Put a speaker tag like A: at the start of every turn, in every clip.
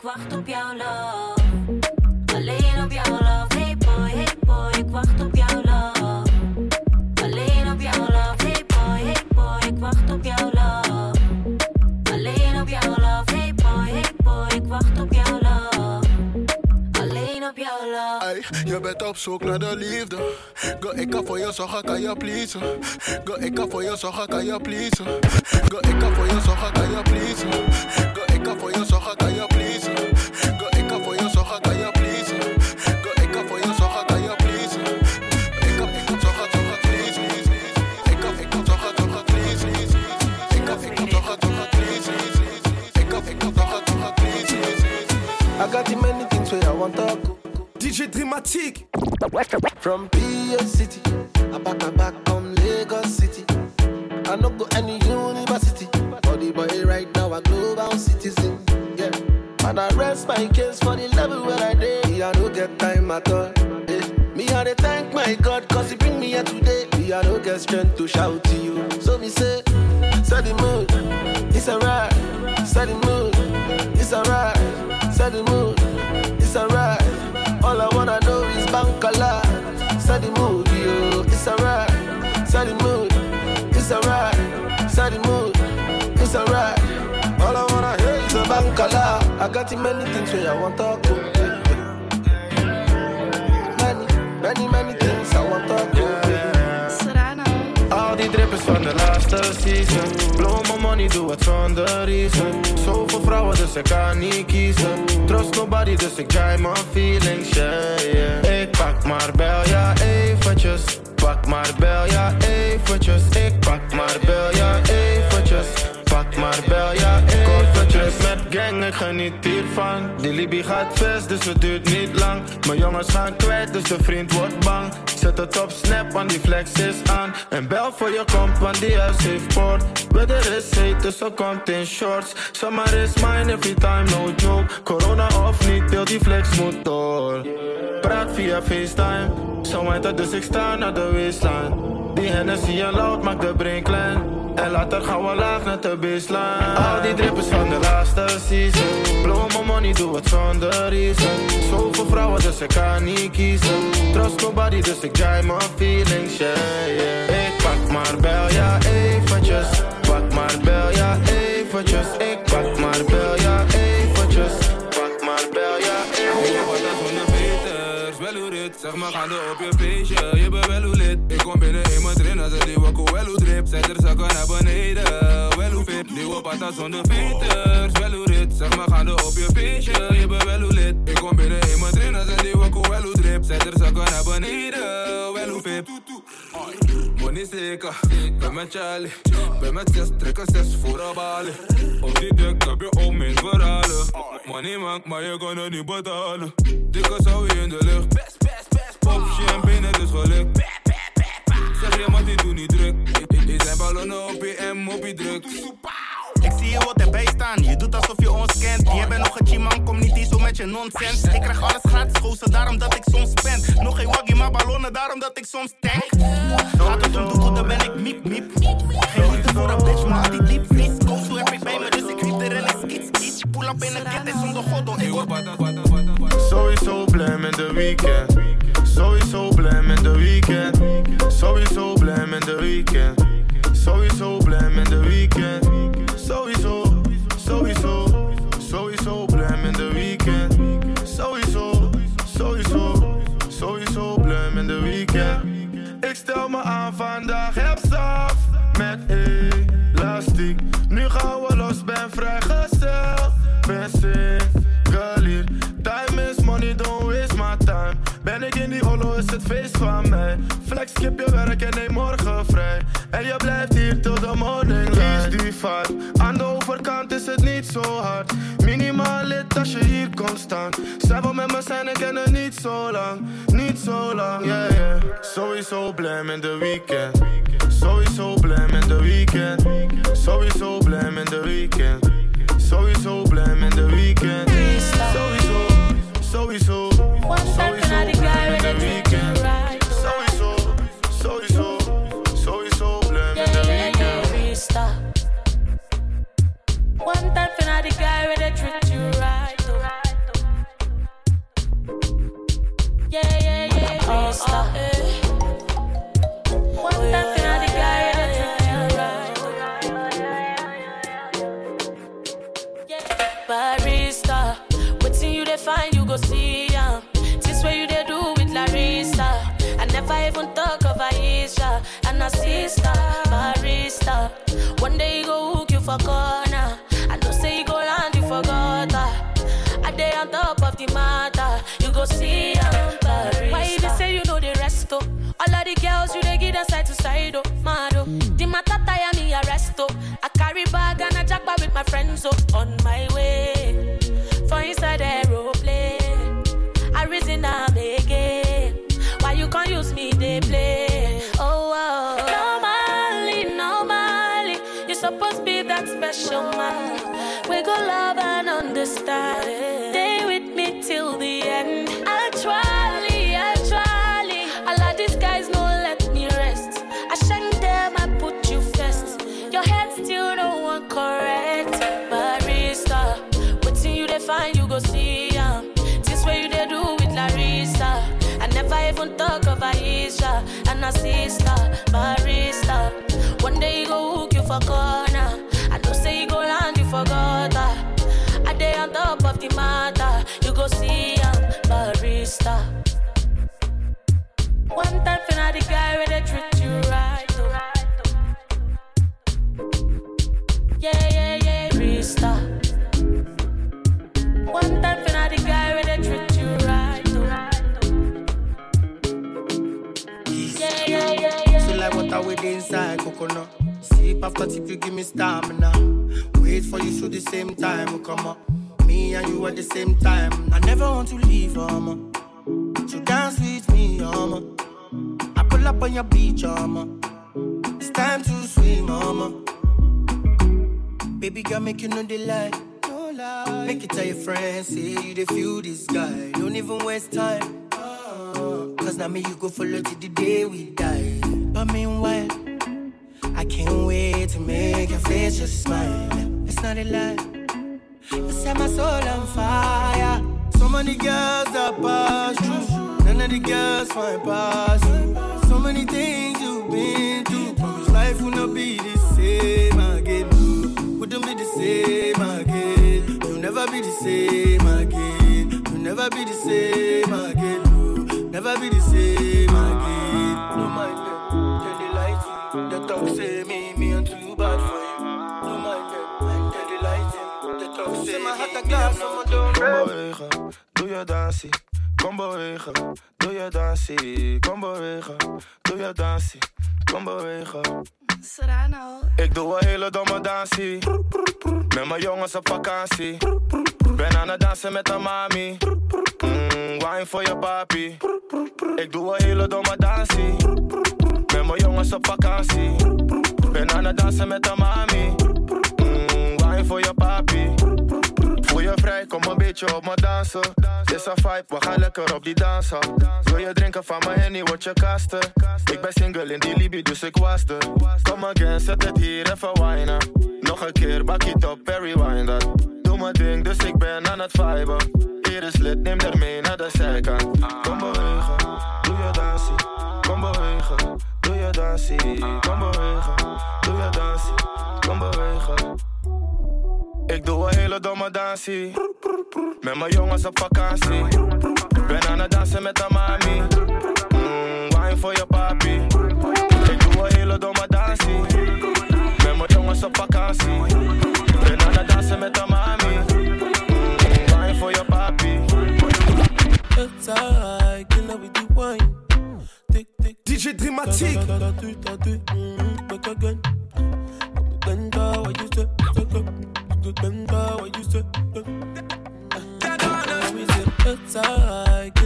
A: ik wacht op jouw love. Alleen op jouw love. Hey boy, hey boy, ik wacht op jouw love. Alleen op jouw love. Hey boy, hey boy, ik wacht op jouw love. Alleen op jouw love. Hey boy, hey boy, ik wacht op jouw love. Alleen op jouw love.
B: Ey, je bent op zoek naar de liefde. Go, ik kan voor je zorgen, kan je pleasen. Go, ik kan voor je zorgen, kan je pleasen. Go, ik kan voor je zorgen, kan je pleasen. Go, ik kan voor je zorgen, kan je
C: want to go.
D: DJ Dramatic.
C: From PH City, I back I back from Lagos City. I no go any university, but the boy right now a global citizen. Yeah, and I rest my case for the level where I. Me I no get time at all. Eh. Me I dey thank my God cause he bring me here today. Me I no get strength to shout to you. So me say, set the mood, it's alright. Set the mood, I got many things where I want to go. Many, many, many things I want to go.
E: Al die drippers van de laatste season. Blow my money, doe het zonder reason. Zoveel vrouwen, dus ik kan niet kiezen. Trust nobody, dus ik dry my feelings, yeah, yeah. Ik pak maar bel, ja eventjes. Pak maar bel, ja eventjes. Ik pak maar bel, ja eventjes. Pak maar bel, ja gang, ik geniet hiervan. Die Libby gaat vast, dus het duurt niet lang. Mijn jongens gaan kwijt, dus de vriend wordt bang. Zet het op snap, want die flex is aan. En bel voor je komt, want die huis heeft poort Weather is heet, dus ze komt in shorts. Summer is mine every time, no joke. Corona of niet, heel die flex moet door. Praat via FaceTime. Zo heet het, dus ik sta naar de waistline Die Hennessy en loud maakt de brain klein En later gaan we laag naar de baseline. Al die drippers van de laatste season. Blow my money, doe het zonder reason. Zoveel vrouwen, dus ik kan niet kiezen. Trust nobody, dus ik dry my feelings, yeah, yeah. Ik pak maar bel, ja eventjes. Pak maar bel, ja eventjes. Ik pak maar bel, ja
F: dit Zeg maar gaande op je feestje, je bent wel hoe lid Ik kom binnen in mijn trainer, ze die wakko wel hoe drip. Zet er zakken naar beneden, fit Nieuwe patas zonder veters, wel hoe dit Zeg maar gaande op je feestje, je bent wel hoe lid. Ik kom binnen in mijn trainer, ze die wakko wel hoe drip. Zet er zakken naar beneden, wel hoe fit Money zeker, ben met Charlie. Ben met zes, trekken zes voor een balie. Op die dek heb je ook mijn verhalen Money maakt, maar je kan het niet betalen. Dikke zou je in de lucht. Pop champagne, het is gelukt. Zeg je maar, die doe niet druk Die zijn ballonnen op je druk
G: Ik zie je wat erbij staan, je doet alsof je ons kent. Je bent nog een chiman, kom niet hier zo met je nonsens. Ik krijg alles gratis, gozer, daarom dat ik soms spend. Nog geen waggie, maar ballonnen, daarom dat ik soms tank. Gaat het om doekel, dan ben ik miep miep. Geen liefde voor een bitch, maar die diep vries. Zo heb ik bij me, dus ik riep erin en iets. Pull up in een kit en zonder goddo, ik word
E: Sowieso blij met de weekend. Sowieso blij met de weekend. Sowieso blij met de weekend. Sowieso blij met de weekend. Sowieso, sowieso, sowieso blij met de weekend. Sowieso, sowieso, sowieso blij met de weekend. van vandaag heb staf met elastiek. Nu gaan we los, ben vrijgezel. Ben single Time is money, don't waste my time. Ben ik in die hollow, is het feest van mij. Flex, skip je werk en neem morgen. En je blijft hier tot de morning light. Kies die vaart, aan de overkant is het niet zo hard. Minimaal lid als je hier staan. Zij wil met me zijn en kennen niet zo lang. Niet zo lang, yeah, yeah. Sowieso blij met de weekend. Sowieso blij met de weekend.
H: A sister. Barista, one day you go hook you for corner. I know say you go land you forgot her. I day on top of the matter. You go see ya, barista.
I: Coconut. Sip after tip, you give me stamina. Wait for you so the same time come up. Me and you at the same time. I never want to leave, um. So dance with me, um. I pull up on your beach, um. It's time to swim, um. Baby girl, make you know the lie. No lie. Make it tell your friends, say you the feel this guy. Don't even waste time. Cause now me you go follow till the day we die. But meanwhile, to make your face just smile. It's not a lie. You set my soul on fire. So many girls that pass through. None of the girls find pass you. So many things you've been through. Promise life will not be the same again. Wouldn't be the same again. You'll never be the same again. You'll never be the same again. Never be the same again. No mind them, tell the light. The talk say
E: je dansie. Kom bewegen, doe je dansie. Kom bewegen, doe je dansie. Kom bewegen.
H: Serrano.
E: Ik doe een hele domme dansie. Met mijn jongens op vakantie. Ben aan het dansen met de mami. Mm, wine voor je papi. Ik doe een hele domme dansie. Met mijn jongens op vakantie. Ben aan het dansen met de mami. Mm, wine voor je papi. Voel je vrij, kom een beetje op me dansen. Is een vibe, we gaan lekker op die dansen. Wil je drinken van mijn henny, word je kasten. Ik ben single in die Libi, dus ik was er. Kom again, zet het hier even winen. Nog een keer, bak het op, Perry wine dat. Doe mijn ding, dus ik ben aan het viben. Hier is lid, neem er mee naar de zijkant. Kom bewegen, doe je dansie. Kom bewegen, doe je dansie. Kom bewegen, doe je dansie. Kom bewegen. Ik doe een hele domme dansie. Met mijn jongens op vakantie. Ben aan het dansen met de mami. Mm, wine voor je papi. Ik doe
J: een hele
K: domme dansie. Met mijn jongens op vakantie. Ben aan het dansen met de mami. Mm, wine voor je papi. It's alright, you know we do wine. Tick, tick, DJ Dramatic. Come again. Come again, girl, I used to killer with the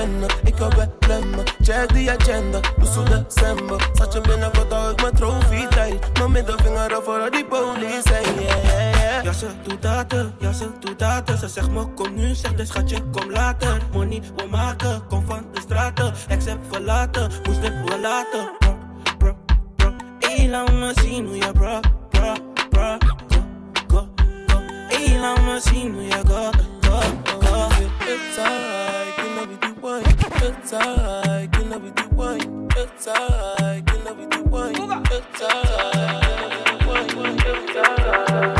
K: herkennen. Ik heb bij blemmen. Check die agenda. Dus zo december. Zat je binnen wat hou ik mijn trofee tijd. Mijn middelvinger af voor die police. Yeah, yeah, yeah. Ja, ze doet dat, ja, ze doet dat. Ze zegt me kom nu, zegt de schatje kom later. Money we maken, kom van de straten. Ex heb verlaten, moest dit wel laten. Bro, bro, bro. Hey, laat me zien hoe je bro, bro, bro. Go, go, go. Laat me zien hoe je go, go, go. It's alright, wine. It's alright, kill her with the wine. It's alright, kill her with the wine. It's alright, kill her with the wine. It's alright.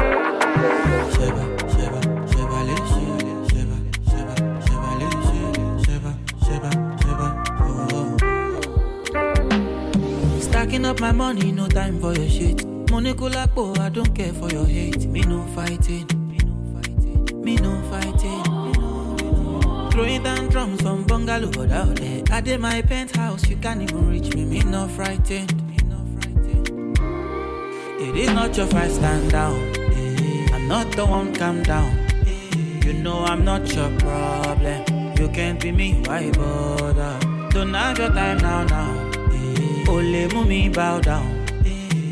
L: Sheba, Sheba, Sheba, Sheba, Sheba, Sheba, Sheba, Sheba, Sheba, Sheba, Sheba, oh. Stacking up my money, no time for your shit. Money kulapo, oh, I don't care for your hate. Me no fighting, me no fighting, me no fighting. Throwing down drums from bungalow out there. I did my penthouse, you can't even reach me. Me no frightened. It is not your fight, stand down. Eh, I'm not the one, calm down. Eh, You know I'm not your problem. You can't be me, why bother? Don't have your time now, now. Eh, mú mi bow down.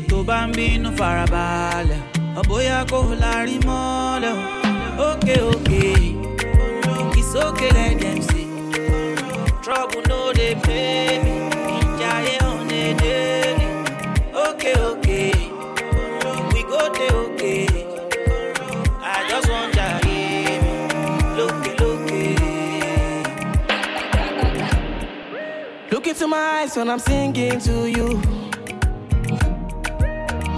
L: Tó bá ń bínú farabalẹ̀, ọ̀bóyá kò lárí mọ́lẹ̀ o. Ókè it's okay let them say. Trouble no dey pay me, ìjayé on a daily. Okay, okay, we go dey okay. I just want mi, lókè lókè.
K: Look into my eyes when I'm singing to you.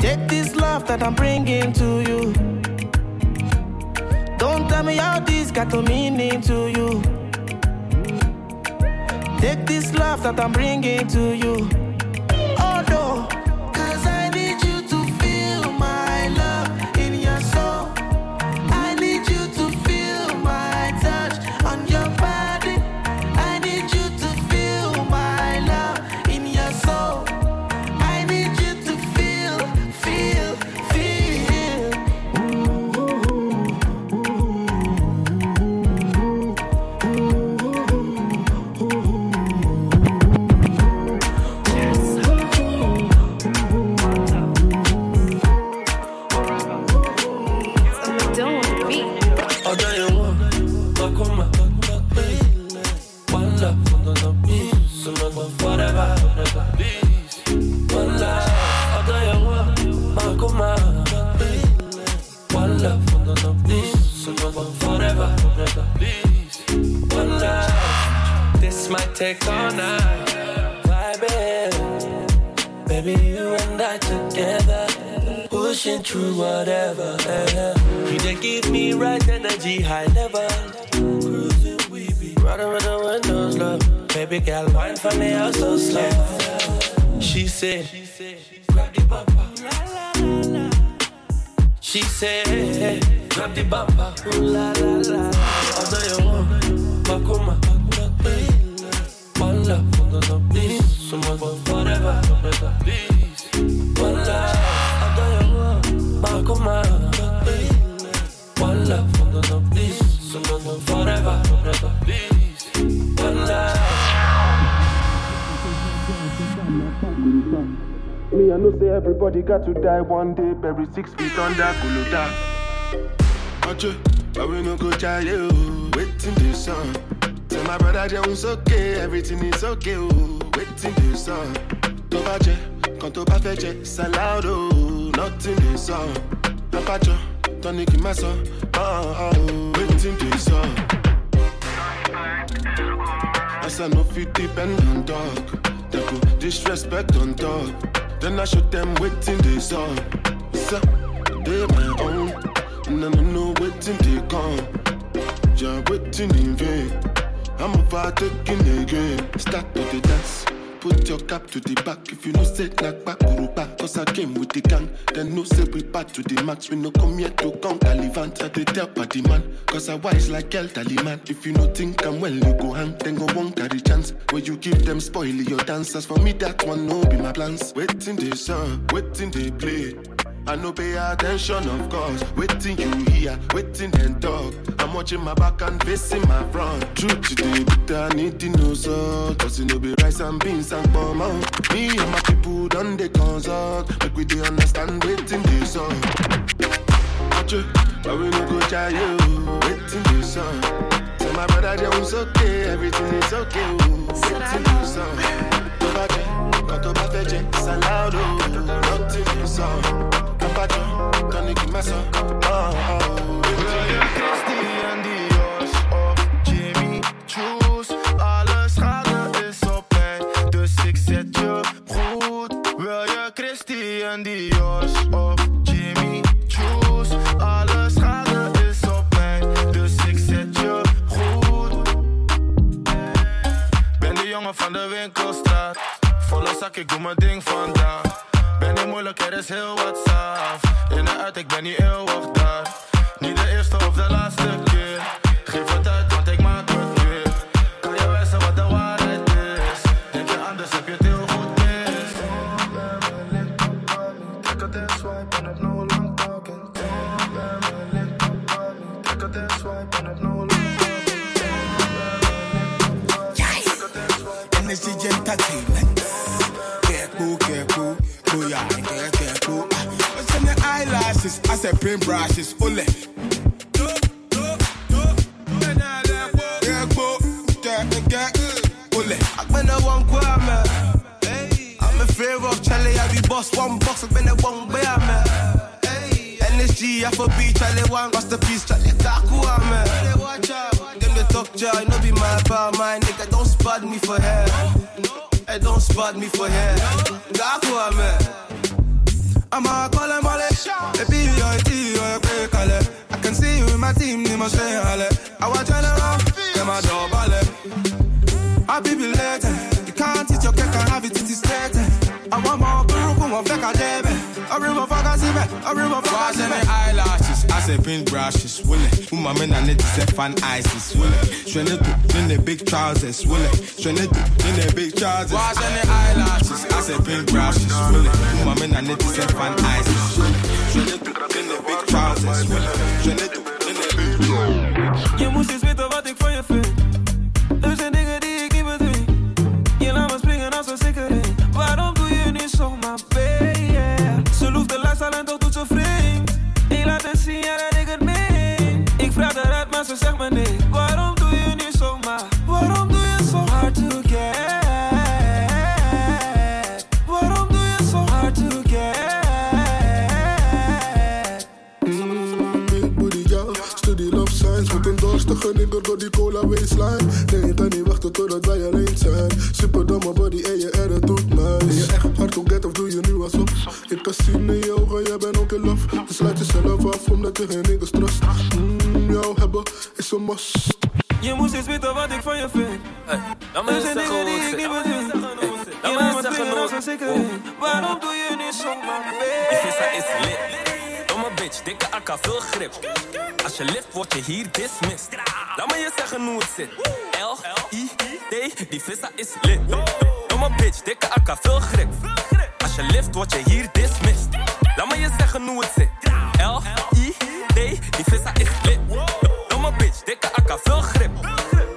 K: Take this love that I'm bringing to you. Don't tell me how this got a meaning to you. Take this love that I'm bringing to you.
C: Take all night, vibing. Baby, you and I together, pushing through whatever. You just give me right energy, high level. Cruising, we be riding with the windows low. Baby girl, wine for me, oh so slow. She said, grab the bumper. She said, grab the bumper. Ooh la la la. Although you want, please. Someone forever, please. One love, Makuma. One love, forever, please. One love.
M: Me, I know say everybody got to die one day, bury six feet under Guluda. But we no go try you. Waiting the sun. Tell my brother Jones okay, everything is okay. Oh, waiting the sun. Tó bá jẹ, kan tó bá fẹ́ jẹ, salad oh, nothing the sun. Apacho, tọ́ni kì í má sọ, oh, oh, waiting the sun. As I no fit depend on dog, they go disrespect on dog. Then I show them waiting this on. So, they my own. And I don't know waiting they come. Yeah, waiting in vain. I'm about taking again. Start to the dance. Put your cap to the back if you know say knock back back. Cause I came with the gang. Then no say we back to the max. We no come here to count Talivant. I they tell party man. Cause I wise like El Taliman. If you no think I'm well, you go hang. Then go won't carry chance. Where you give them spoil your dancers. For me, that one no be my plans. Waiting they song, waiting they play. I no pay attention, of course. Waiting you hear, waiting and talk. I'm watching my back and facing my front. Truth today, but I need to know so. Cause it no be rice and beans and bomb out. Me and my people done the consult. Make we they understand waiting this song. True, but we no go try you. Waiting this song. Oh. Tell my brother Jones okay, everything is okay. oh. Waiting this song. Nǹkan tó song. Kábàjọ́, tọ́ni kì sọ.
E: Ik doe mijn ding vandaag. Ben niet moeilijk, er is heel wat saaf. In en uit, ik ben niet eeuwig daar.
N: Booyah, careful, careful. What's in the eyelashes? I said paintbrushes. Ole.
O: Ben de one kwamen. I'm in fear of Charlie, I be boss one box, ben de one bij me. NSG, FOB, Charlie one, masterpiece, Charlie Taku me. Them the talk, Jai, no be my pal, my nigga, don't spot me for hair. Hey, don't spot me for hair. Gaku aan me. I'ma call. Baby, you're a T, you're a caller. I can see you in my team, they must say halle. I want around, them a double. Happy belated. Eh. You can't teach your cake and have it, it is straight. Eh. I want more guru, come on, fake a debe. A river fuck a zibe, a river fuck a
N: Wash in
O: zibe.
N: the eyelashes, I say paintbrushes, will it? Uma men and it is fan ices, will it? Shredded to in the big trousers, will it? Shredded to in the big trousers. Wash in the eyelashes, I say paintbrushes, will it? Uma men and it is fan ices, will it? Shredded to in the big trousers, will it? Shredded to in the big trousers.
P: Je moest eens weten wat ik van je vind.
Q: Hier dismissed. Laat me je zeggen hoe het zit. L, I, D, die vissa is lit. Domme bitch, dikke akka, veel grip. Als je lift, word je hier dismissed. Laat me je zeggen hoe het zit. L, I, D, die vissa is lit. Domme bitch, dikke akka, veel grip.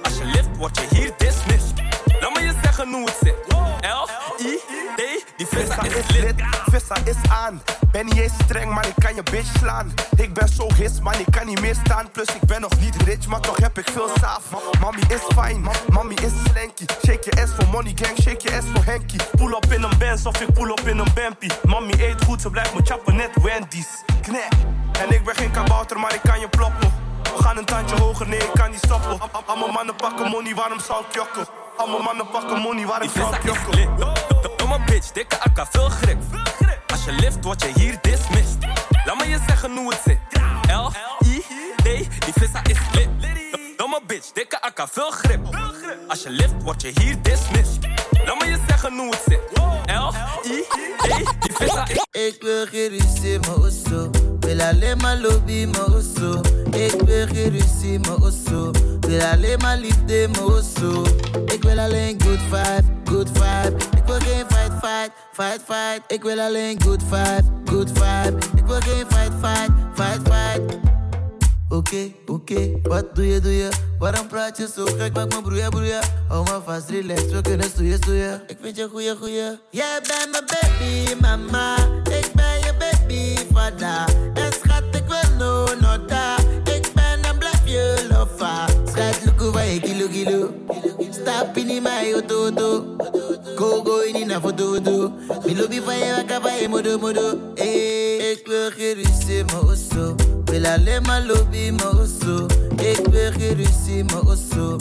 Q: Als je lift, word je hier dismissed. Laat me je zeggen hoe het zit. L, I, D, die vissa is lit.
O: Vissa is aan. Ben niet eens streng, maar ik kan je bitch slaan. Ik ben zo his, man, ik kan niet meer staan. Plus ik ben nog niet rich, maar toch heb ik veel saaf. Mami is fijn, mami is slanky. Shake je ass voor money gang, shake je ass voor Henky. Pull op in een Benz of ik pull op in een Bempie. Mami eet goed, ze blijft me chappen net Wendy's. Knek. En ik ben geen kabouter, maar ik kan je ploppen. We gaan een tandje hoger, nee, ik kan niet stoppen. Al- al- Allemaal mannen pakken money, waarom zou ik jokken? Allemaal mannen pakken money, waarom zou ik jokken?
Q: Domme Domme bitch, dikke akka, veel grip. Je lift, word je hier dismissed. Laat me je zeggen hoe het zit. L, I, D, die vissa is lit. Domme bitch, dikke akka, veel grip. Als je lift, word je hier dismissed. Laat me je zeggen hoe het zit. L, I, D, die vissa is
R: Ik wil alleen maar lobby, geen ruzie, mijn osso. Wil alleen maar liefde, mijn. Ik wil alleen good vibe, good vibe. Ik wil geen fight, fight, fight, fight. Ik wil alleen good vibe, good vibe. Ik wil geen fight, fight, fight, fight. Oké, oké, wat doe je, doe je? Waarom praat je zo gek? Maak me broeien, broeien. Hou me vast, relax, we kunnen stoeien, stoeien. Ik vind je goeie, goeie. Jij bent mijn baby, mama. Ik ben je baby, vader. En schat, ik wil no, no, da. Ik ben en blijf je lofa. Schat, look over je kilo, kilo. Stap in mijn auto, auto. Go, go in na foto, foto. Mi lobby van je, wakka van je, modo, modo. Hey, ik wil geen ruzie, mijn osso. Wil alleen maar lobby, mijn osso. Ik wil geen ruzie, mijn osso.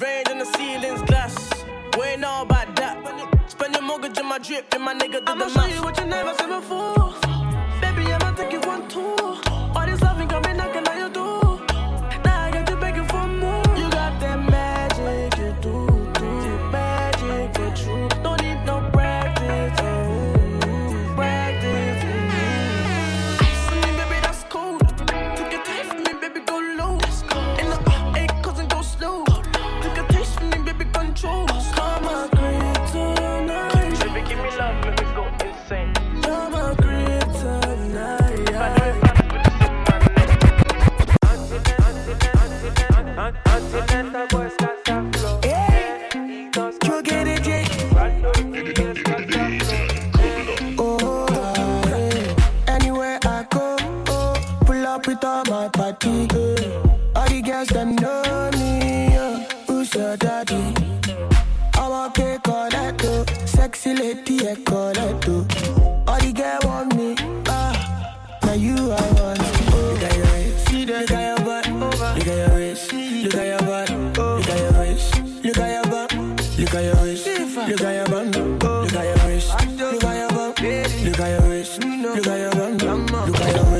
S: Range and the ceiling's glass. We ain't know about that. Spend your mortgage in my drip, then my nigga did I'ma the show you what you never seen before.
C: Waist. Look at your butt. Look at your waist. Look at your butt. Look at your waist. Look at your butt. Look at your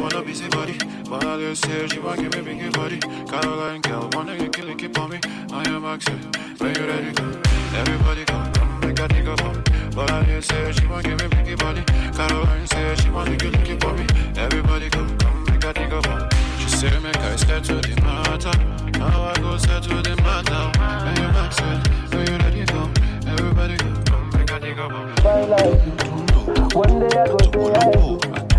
T: wanna busy body. But all you say she wanna give me biggie body. Caroline girl wanna get kill it keep on me. I am accent when you ready go? Everybody come come make a nigga bum But all you say she wanna give me biggie body. Caroline say she to kill it keep on me. Everybody come come make a nigga bum She say make I step to the matter. Now I go step to the matter. When you accent when you ready go? Everybody come come make a nigga bum
C: One day I go say I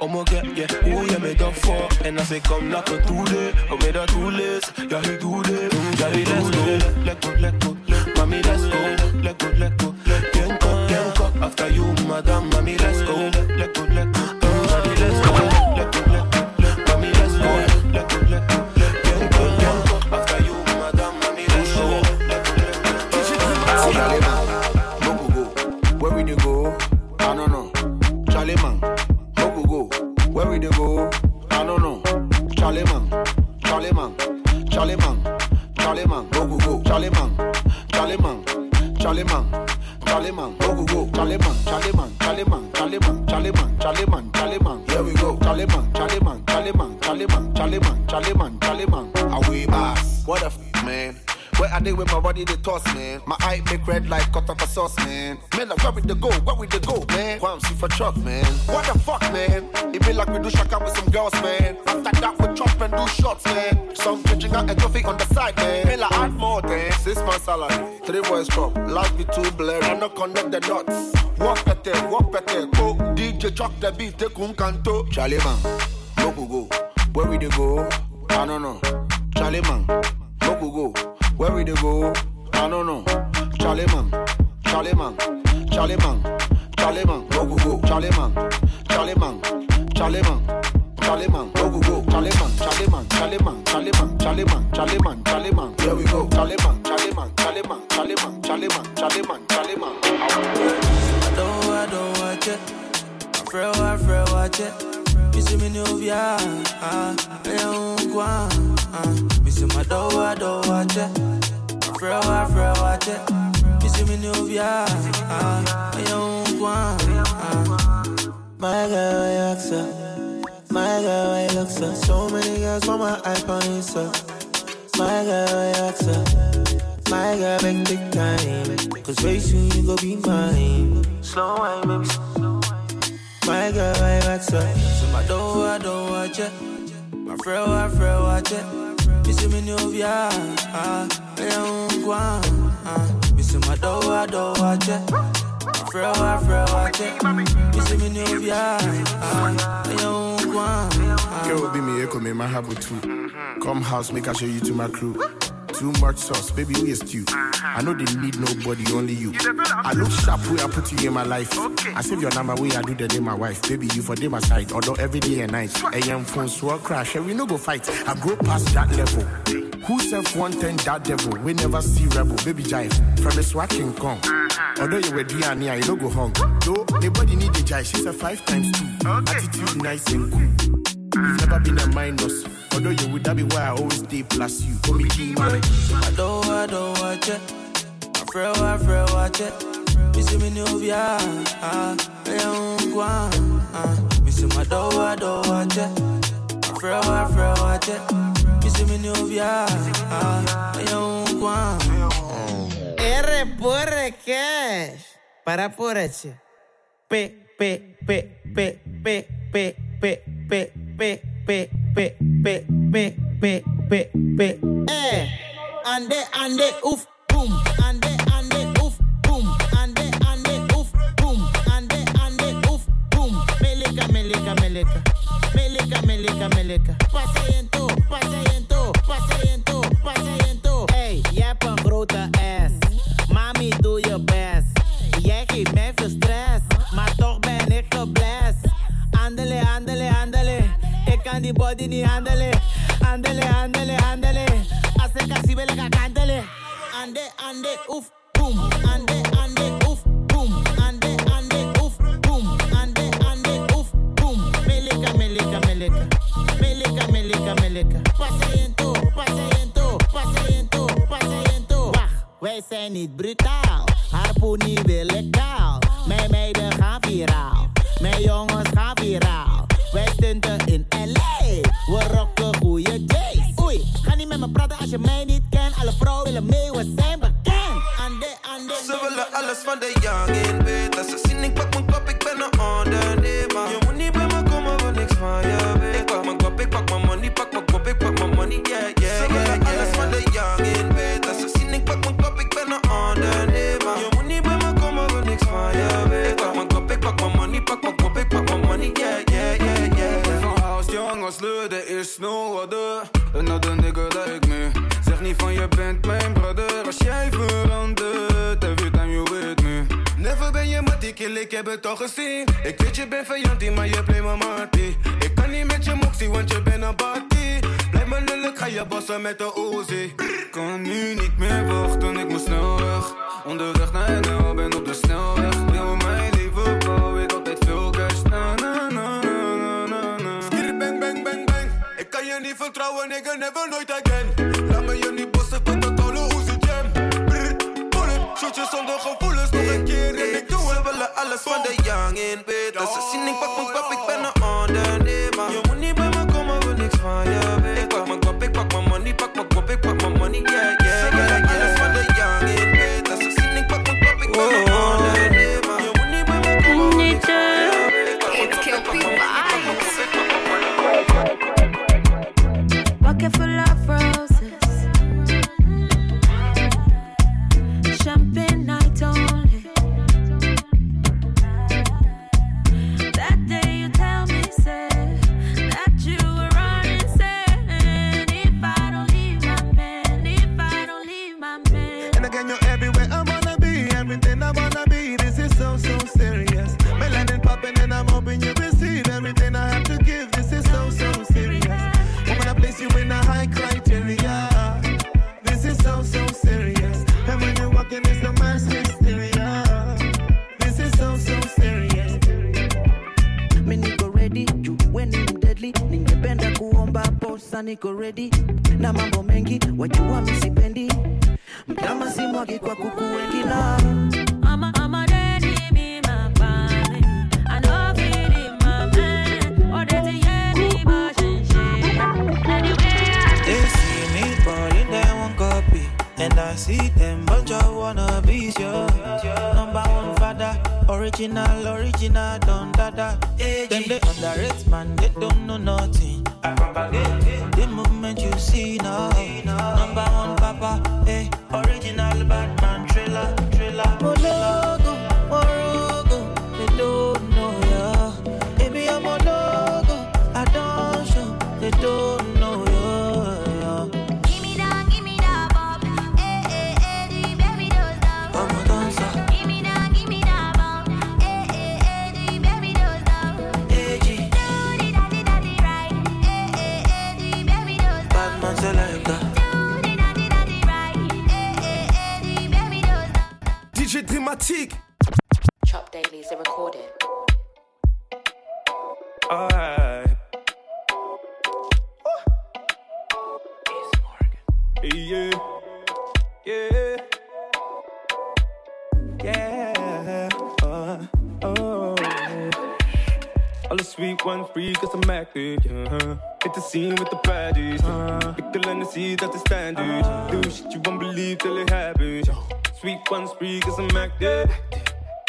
C: Oh my God, yeah, oh yeah, me done for. And I say come knock on through there, I me her too late. Yeah, he do there, yeah, he let's go, let go, let go, mommy let's go, let go, let go. Gang up, gang up, after you, madam, mommy let's go.
M: Truck, man? What the fuck, man? It be like we do shaka with some girls, man. After that, we chop and do shots, man. Some pitching out a trophy on the side, man. Man, like add more, man. Six months salary, three boys chop. Life be too blurry, I no connect the dots. Walk better, walk better, go. DJ chuck the beat, take un canto. Charlie man, no go go. Where we go? I don't know. Charlie man, no go go. Where we go? I don't know. Charlie man, Charlie man, Charlie man, Charlie man, no go go. Charlie man, Charlie man, no go go. Charlie man, Charlie man, Charlie man, Charlie man, Charlie man, Charlie man, Charlie man. Here we go. Charlie man, Charlie man, Charlie man, Charlie man, Charlie man, Charlie man, Charlie man.
U: I don't, I don't watch it. I feel, I feel watch it. See me new via, ah, I don't go on, ah. See my do, I don't watch it. I feel, I feel watch it. You see me new via, ah, ah. My girl, I ask her. My girl, I look so. So many girls want my on Insta. My girl, I ask her. My girl, big big time. Cause very soon you go be mine. Slow wine, baby. My girl, I ask her. So my door, I don't watch it. My friend, I friend watch it. You see i adowa jẹ afrẹwa afrẹwa jẹ bisimi ni obi a ẹyẹ ohun kan.
V: Girl, be me, echo me, my habit too. Come house, make I show you to my crew. Too much sauce, baby, we is you. I know they need nobody, only you. I look sharp where I put you in my life. I save your number where I do the day my wife. Baby, you for day my side, although every day and night. AM phone swore crash, and we no go fight. I grow past that level. Who self one ten that devil? We never see rebel, baby jive. From the swat King Kong. Although you were Diana, you no go home. Though nobody need the jive, she's a five times two. Attitude nice and cool. You've never been a minus. Although you would that be why I always stay plus you. Call me king man.
U: I don't, I don't watch it. My friend, I friend watch it. You see me new via, ah, I don't go ah. You see my door, I don't watch it. My friend, I friend watch it. You see me new via, ah, I don't go on.
W: R por cash. Para por H. P, P, P, P, P, P, P, P, P, P, P, bit, bit, bit, bit, bit, eh. Ande ande, and oof, boom, Ande ande, and oof, boom, Ande ande, and oof, boom, Ande ande, and oof, boom. Meleka, meleka, meleka, meleka, meleka, meleka. Pasa en todo, pasa en Bini, andale.
C: Ze willen alles van de jongen weten. Ze zien ik pak mijn kop, ik ben een ondernemer. Je moet niet bij me komen, want niks van je weet. Ik pak mijn kop, ik pak mijn money, pak mijn kop, ik pak mijn money, yeah, yeah. Ze willen yeah, alles van de jongen weten. Ze zien ik pak mijn kop, ik ben een ondernemer. Je moet niet bij me komen, want niks van je weet. Ik pak mijn kop, ik pak mijn money, pak mijn kop, ik pak mijn money, yeah, yeah, yeah, yeah.
F: Van huis jong als leude is no En dat de nigger dat ik. Zeg niet van je bent mijn brother als jij
O: heb het al gezien. Ik weet je bent vijantie, maar je play mijn mattie. Ik kan niet met je moxie, want je bent een battie. Blijf me lullen, ga je bossen met de Uzi.
F: Kan nu niet meer wachten, ik moet snel weg Onderweg naar NL, ben op de snelweg Wil mijn leven bouwen, ik altijd veel cash Na na na na na na na
O: bang bang bang bang. Ik kan je niet vertrouwen, nigga, never nooit again. Shotjes zonder gevoelens, nog een keer en ik doe
C: er
O: het.
C: willen alles van de young in weten. Ze zien ik pak mijn kop, ik
L: original, original, don dada. Them they underrate, man, they don't know nothing. I propagate the movement you see now. Number one papa, hey, original bad
O: Dramatique.
X: Chop Daily is a recording.
F: Alright. Yeah Yeah. Yeah. Uh, Oh. All the sweet one free cause I'm active, yeah. Hit the scene with the baddies, uh Pick the line and see that's the standard Do shit you won't believe till it happens Sweet one's free cause I'm active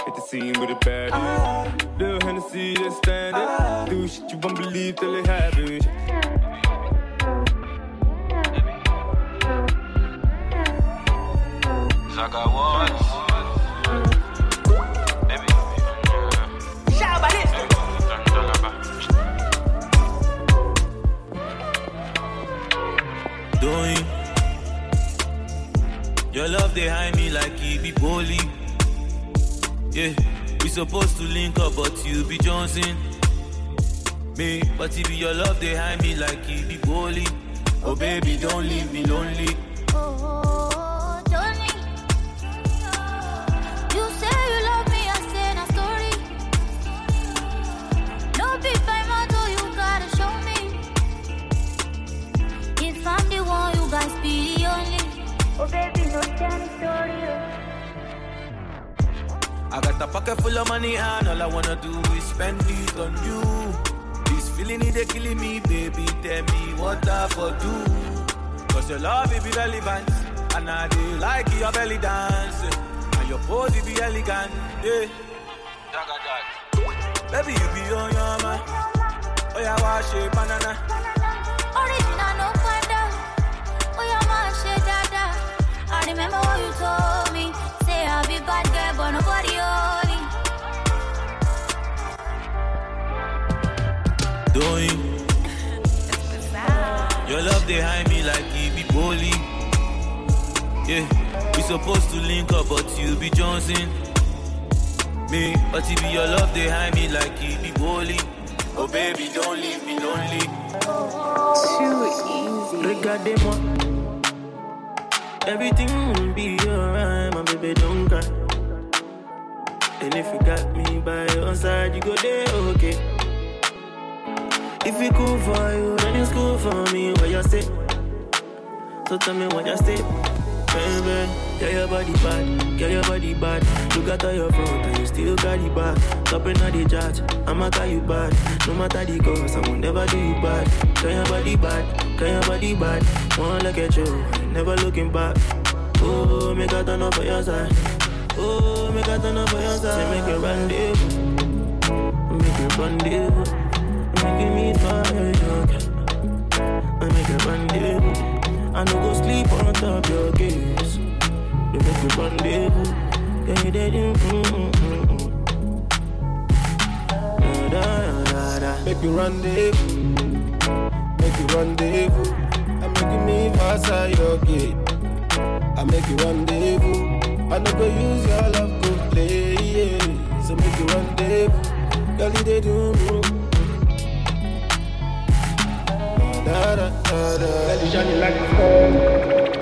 F: Hit the scene with the baddies Little Hennessy, that's standard. Do shit you won't believe till it happens
L: supposed to link up, but you be Johnson. Me, but be your love they hide me like it be bully. Oh baby, don't leave me lonely.
H: I
L: got a pocket full of money and all I wanna do is spend it on you. This feeling it they killing me, baby. Tell me what I for do. Cause your love it be relevant. And I do like your belly dance. And your pose it be elegant. Yeah. Dagga. Baby, you be on your man. Oh yeah, wash it, banana.
H: Original no wonder.
Y: Oh yeah,
A: wash it, dada. I remember what you told a big bad girl, but nobody holy.
Y: Doing. Your love they hide me like it be bully. Yeah, we supposed to link up, but you be Johnson. Me, but if your love they hide me like it be bully. Oh baby, don't leave me lonely.
E: Too easy. Regarde-moi. Everything will be alright, my baby, don't cry. And if you got me by your side, you go there, okay. If it cool for you, then it's cool for me. Where you stay? So tell me when you stay, baby. Yeah, your body bad, yeah, your body bad. Look at all your front and you still got it back. Top in the judge, I'ma call you bad. No matter the cost, I will never do you bad. Can your body bad, can your body bad. Wanna look at you, never looking back. Oh, make a turn up for your side. Oh, make a turn up for your side. Say make a rendezvous, make a rendezvous. It meet for you, I make a rendezvous. I no go sleep on top your gaze. You make a rendezvous. Can you did it? Mm-hmm, mm-hmm.
C: Make you rendezvous, make you rendezvous. I'm making me outside your gate. I make you rendezvous. I no go use your love go play, yeah. So make you rendezvous, girl you dey do
Z: Let you shine it like a phone.